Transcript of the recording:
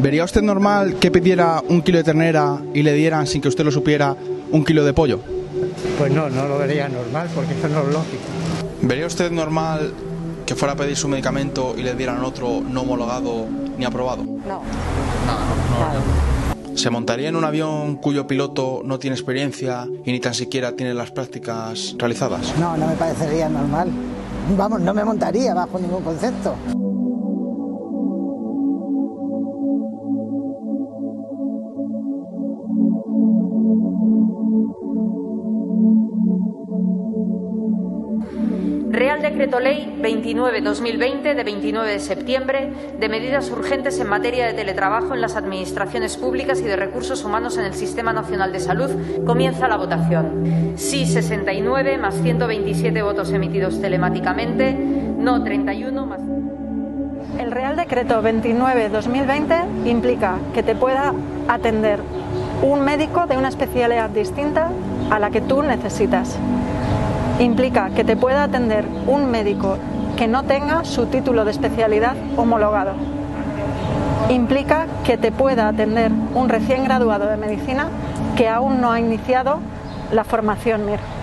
¿Vería usted normal que pidiera un kilo de ternera y le dieran, sin que usted lo supiera, un kilo de pollo? Pues no, no lo vería normal porque eso no es lógico. ¿Vería usted normal que fuera a pedir su medicamento y le dieran otro no homologado ni aprobado? No. ¿Se montaría en un avión cuyo piloto no tiene experiencia y ni tan siquiera tiene las prácticas realizadas? No, no me parecería normal. Vamos, no me montaría bajo ningún concepto. Real Decreto Ley 29-2020 de 29 de septiembre de medidas urgentes en materia de teletrabajo en las administraciones públicas y de recursos humanos en el Sistema Nacional de Salud. Comienza la votación. Sí 69 más 127 votos emitidos telemáticamente, no 31 más. El Real Decreto 29-2020 implica que te pueda atender un médico de una especialidad distinta a la que tú necesitas implica que te pueda atender un médico que no tenga su título de especialidad homologado. Implica que te pueda atender un recién graduado de medicina que aún no ha iniciado la formación MIR.